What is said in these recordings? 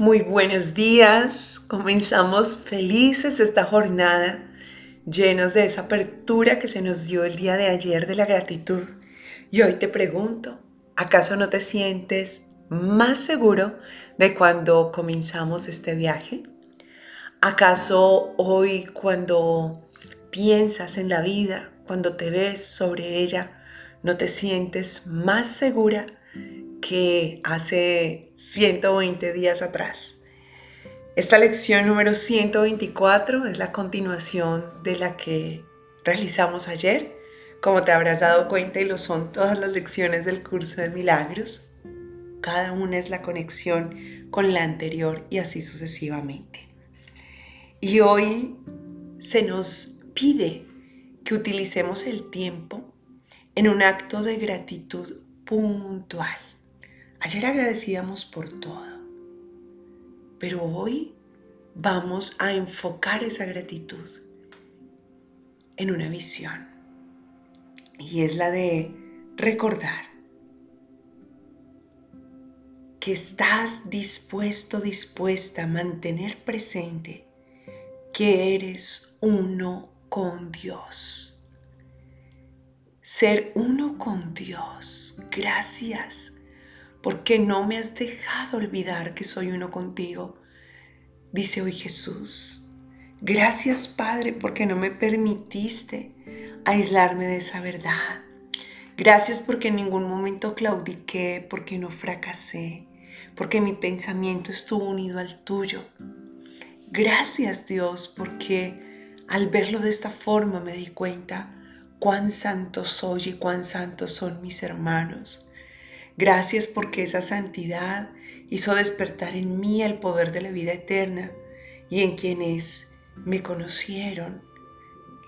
Muy buenos días, comenzamos felices esta jornada, llenos de esa apertura que se nos dio el día de ayer de la gratitud. Y hoy te pregunto, ¿acaso no te sientes más seguro de cuando comenzamos este viaje? ¿Acaso hoy cuando piensas en la vida, cuando te ves sobre ella, no te sientes más segura hace 120 días atrás. Esta lección número 124 es la continuación de la que realizamos ayer. Como te habrás dado cuenta y lo son todas las lecciones del curso de milagros, cada una es la conexión con la anterior y así sucesivamente. Y hoy se nos pide que utilicemos el tiempo en un acto de gratitud puntual. Ayer agradecíamos por todo, pero hoy vamos a enfocar esa gratitud en una visión y es la de recordar que estás dispuesto, dispuesta a mantener presente que eres uno con Dios. Ser uno con Dios. Gracias porque no me has dejado olvidar que soy uno contigo, dice hoy Jesús. Gracias Padre porque no me permitiste aislarme de esa verdad. Gracias porque en ningún momento claudiqué, porque no fracasé, porque mi pensamiento estuvo unido al tuyo. Gracias Dios porque al verlo de esta forma me di cuenta cuán santo soy y cuán santos son mis hermanos Gracias porque esa santidad hizo despertar en mí el poder de la vida eterna y en quienes me conocieron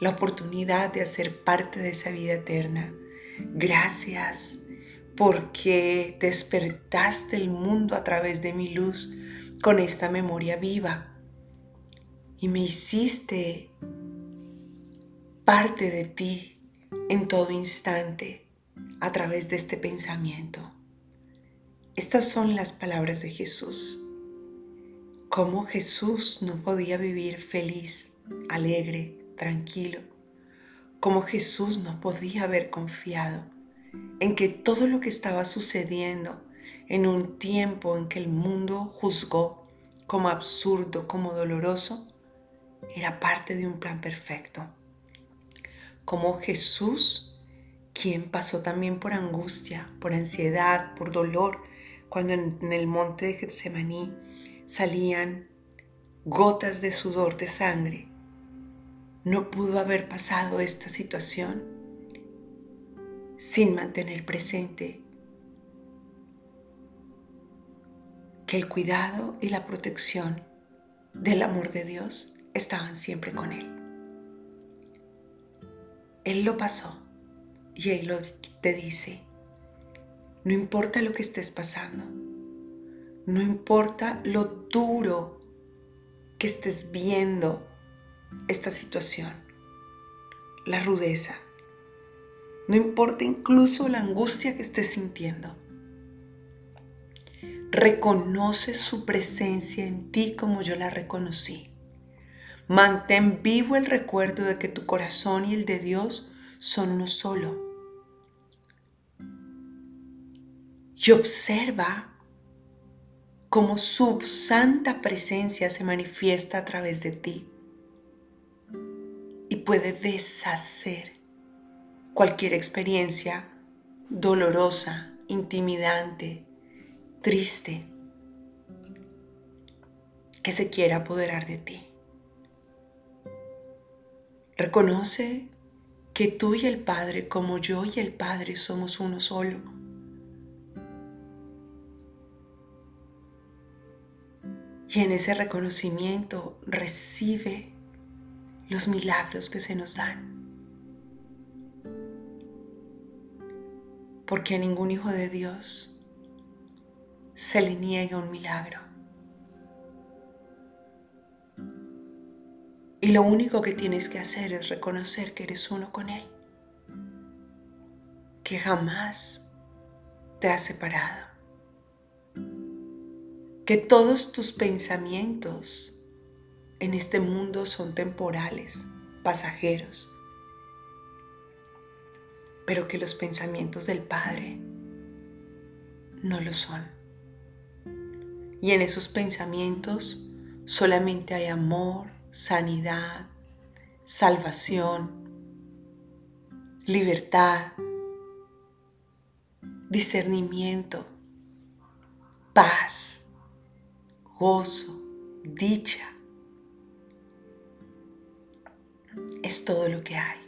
la oportunidad de hacer parte de esa vida eterna. Gracias porque despertaste el mundo a través de mi luz con esta memoria viva y me hiciste parte de ti en todo instante a través de este pensamiento. Estas son las palabras de Jesús. Cómo Jesús no podía vivir feliz, alegre, tranquilo. Cómo Jesús no podía haber confiado en que todo lo que estaba sucediendo en un tiempo en que el mundo juzgó como absurdo, como doloroso, era parte de un plan perfecto. Como Jesús, quien pasó también por angustia, por ansiedad, por dolor, cuando en, el monte de Getsemaní salían gotas de sudor de sangre, no pudo haber pasado esta situación sin mantener presente que el cuidado y la protección del amor de Dios estaban siempre con él. Él lo pasó y él te dice, no importa lo que estés pasando. No importa lo duro que estés viendo esta situación. La rudeza. No importa incluso la angustia que estés sintiendo. Reconoce su presencia en ti como yo la reconocí. Mantén vivo el recuerdo de que tu corazón y el de Dios son uno solo y observa cómo su santa presencia se manifiesta a través de ti y puede deshacer cualquier experiencia dolorosa, intimidante, triste que se quiera apoderar de ti. Reconoce que tú y el Padre, como yo y el Padre, somos uno solo Y en ese reconocimiento recibe los milagros que se nos dan. Porque a ningún hijo de Dios se le niega un milagro. Y lo único que tienes que hacer es reconocer que eres uno con Él, que jamás te ha separado que todos tus pensamientos en este mundo son temporales, pasajeros, pero que los pensamientos del Padre no lo son. Y en esos pensamientos solamente hay amor, sanidad, salvación, libertad, discernimiento, paz, gozo, dicha. Es todo lo que hay.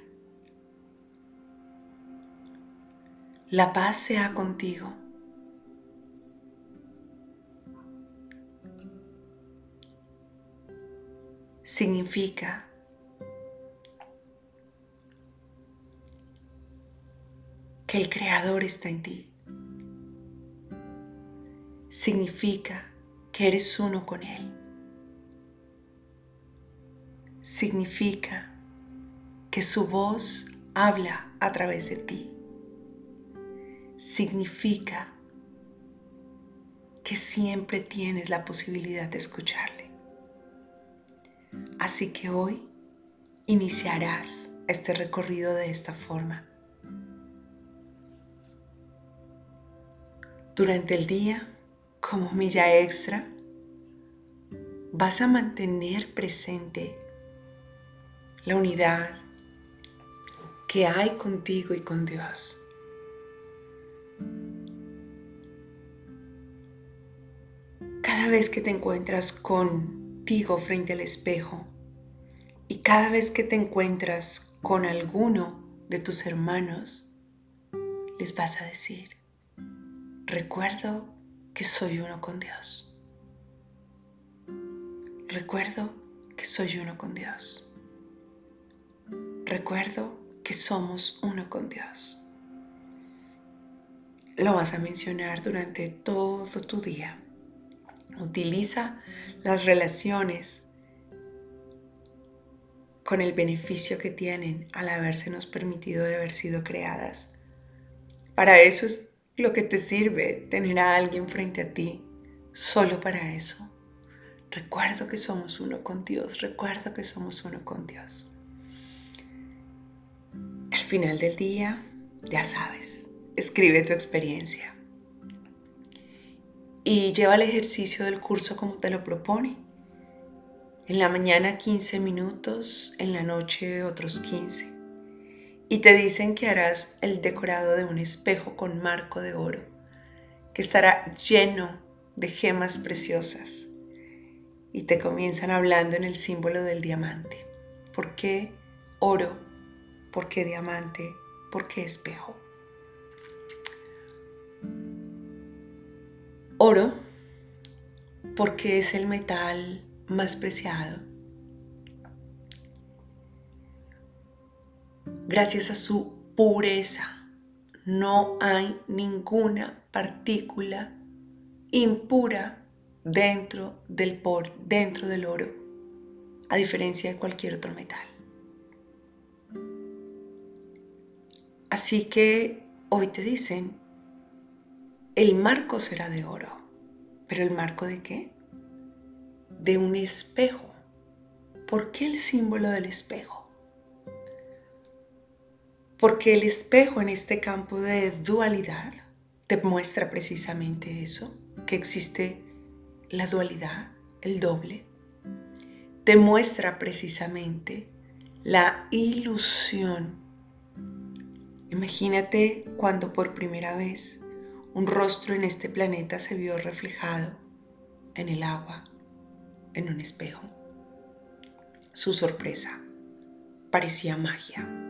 La paz sea contigo. Significa que el Creador está en ti. Significa que eres uno con Él. Significa que su voz habla a través de ti. Significa que siempre tienes la posibilidad de escucharle. Así que hoy iniciarás este recorrido de esta forma Durante el día, como milla extra, vas a mantener presente la unidad que hay contigo y con Dios. Cada vez que te encuentras contigo frente al espejo y cada vez que te encuentras con alguno de tus hermanos, les vas a decir, Recuerdo que soy uno con Dios. Recuerdo que soy uno con Dios. Recuerdo que somos uno con Dios. Lo vas a mencionar durante todo tu día. Utiliza las relaciones con el beneficio que tienen al habérsenos permitido de haber sido creadas. Para eso es lo que te sirve tener a alguien frente a ti solo para eso. Recuerdo que somos uno con Dios, recuerdo que somos uno con Dios. Al final del día, ya sabes, escribe tu experiencia y lleva el ejercicio del curso como te lo propone. En la mañana 15 minutos, en la noche otros 15 y te dicen que harás el decorado de un espejo con marco de oro, que estará lleno de gemas preciosas. Y te comienzan hablando en el símbolo del diamante. ¿Por qué oro? ¿Por qué diamante? ¿Por qué espejo? Oro porque es el metal más preciado gracias a su pureza. No hay ninguna partícula impura dentro del, por, dentro del oro, a diferencia de cualquier otro metal. Así que hoy te dicen, el marco será de oro, pero ¿el marco de qué? De un espejo. ¿Por qué el símbolo del espejo? Porque el espejo en este campo de dualidad te muestra precisamente eso, que existe la dualidad, el doble. Te muestra precisamente la ilusión. Imagínate cuando por primera vez un rostro en este planeta se vio reflejado en el agua, en un espejo. Su sorpresa parecía magia.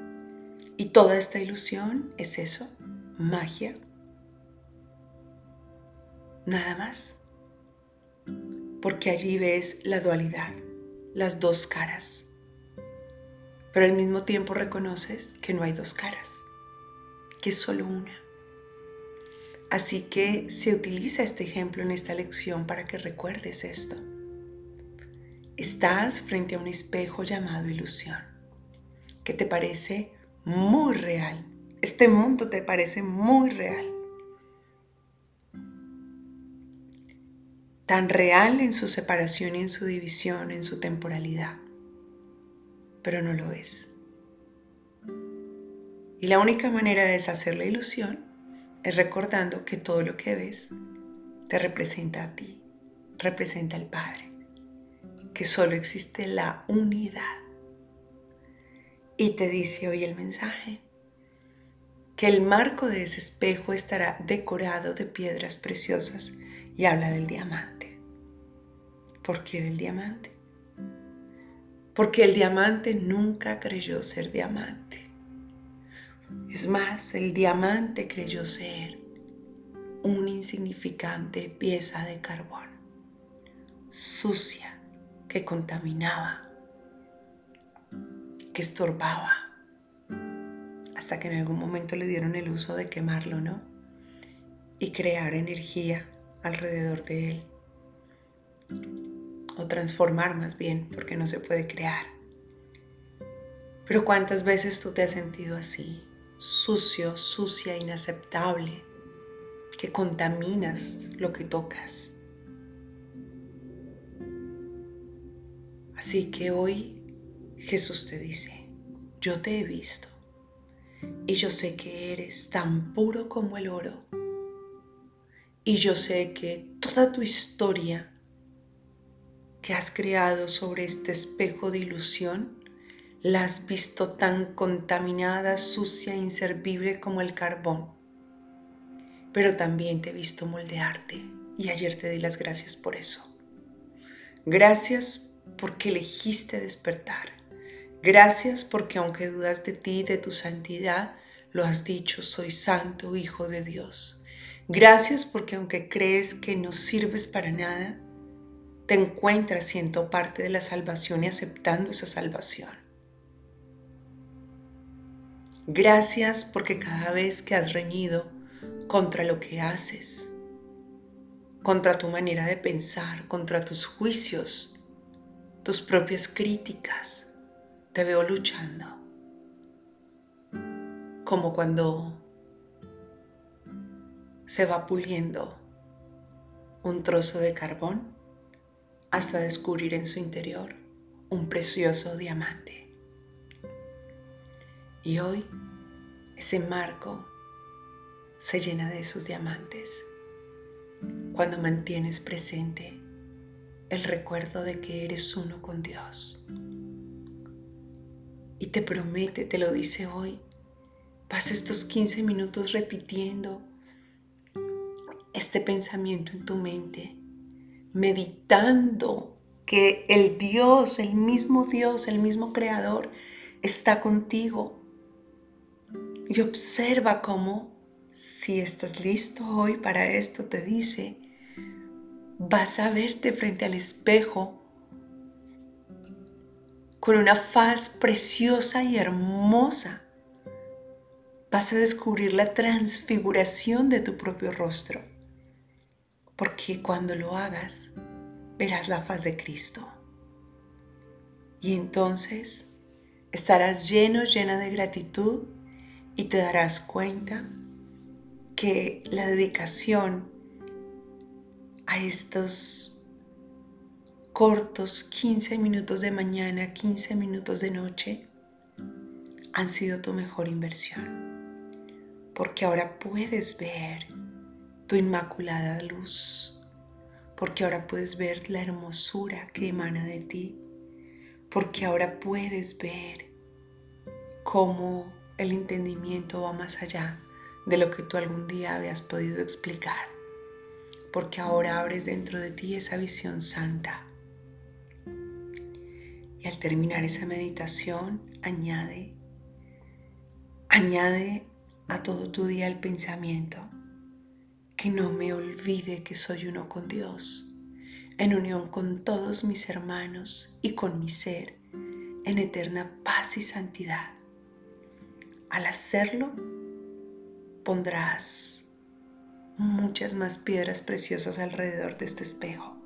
Y toda esta ilusión es eso, magia. Nada más. Porque allí ves la dualidad, las dos caras. Pero al mismo tiempo reconoces que no hay dos caras, que es solo una. Así que se utiliza este ejemplo en esta lección para que recuerdes esto. Estás frente a un espejo llamado ilusión, que te parece muy real. Este mundo te parece muy real. tan real en su separación y en su división, en su temporalidad, pero no lo es. Y la única manera de deshacer la ilusión es recordando que todo lo que ves te representa a ti, representa al Padre, que solo existe la unidad. Y te dice hoy el mensaje, que el marco de ese espejo estará decorado de piedras preciosas y habla del diamante. ¿Por qué del diamante? Porque el diamante nunca creyó ser diamante. Es más, el diamante creyó ser una insignificante pieza de carbón, sucia, que contaminaba, que estorbaba, hasta que en algún momento le dieron el uso de quemarlo, ¿no? Y crear energía alrededor de él. O transformar más bien, porque no se puede crear. Pero ¿cuántas veces tú te has sentido así? Sucio, sucia, inaceptable, que contaminas lo que tocas. Así que hoy Jesús te dice, yo te he visto y yo sé que eres tan puro como el oro. Y yo sé que toda tu historia que has creado sobre este espejo de ilusión, la has visto tan contaminada, sucia, inservible como el carbón. Pero también te he visto moldearte y ayer te di las gracias por eso. Gracias porque elegiste despertar. Gracias porque aunque dudas de ti de tu santidad, lo has dicho, soy santo Hijo de Dios. Gracias porque aunque crees que no sirves para nada, te encuentras siendo parte de la salvación y aceptando esa salvación. Gracias porque cada vez que has reñido contra lo que haces, contra tu manera de pensar, contra tus juicios, tus propias críticas, te veo luchando. Como cuando se va puliendo un trozo de carbón hasta descubrir en su interior un precioso diamante. Y hoy ese marco se llena de esos diamantes cuando mantienes presente el recuerdo de que eres uno con Dios y te promete, te lo dice hoy, pasa estos 15 minutos repitiendo este pensamiento en tu mente, meditando que el Dios, el mismo Dios, el mismo Creador, está contigo. Y observa cómo, si estás listo hoy para esto, te dice, vas a verte frente al espejo con una faz preciosa y hermosa, vas a descubrir la transfiguración de tu propio rostro, porque cuando lo hagas, verás la faz de Cristo. Y entonces estarás lleno, llena de gratitud y te darás cuenta que la dedicación a estos cortos 15 minutos de mañana, 15 minutos de noche, han sido tu mejor inversión. Porque ahora puedes ver tu inmaculada luz. Porque ahora puedes ver la hermosura que emana de ti. Porque ahora puedes ver cómo el entendimiento va más allá de lo que tú algún día habías podido explicar. Porque ahora abres dentro de ti esa visión santa y al terminar esa meditación, añade, añade a todo tu día el pensamiento que no me olvide que soy uno con Dios, en unión con todos mis hermanos y con mi ser, en eterna paz y santidad. Al hacerlo, pondrás muchas más piedras preciosas alrededor de este espejo.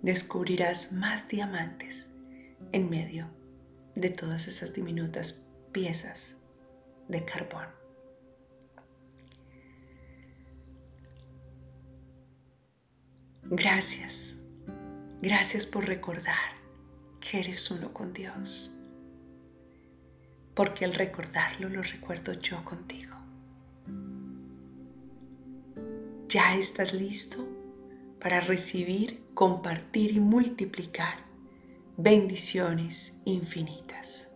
Descubrirás más diamantes en medio de todas esas diminutas piezas de carbón. Gracias. Gracias por recordar que eres uno con Dios. Porque al recordarlo lo recuerdo yo contigo. Ya estás listo para recibir, compartir y multiplicar bendiciones infinitas.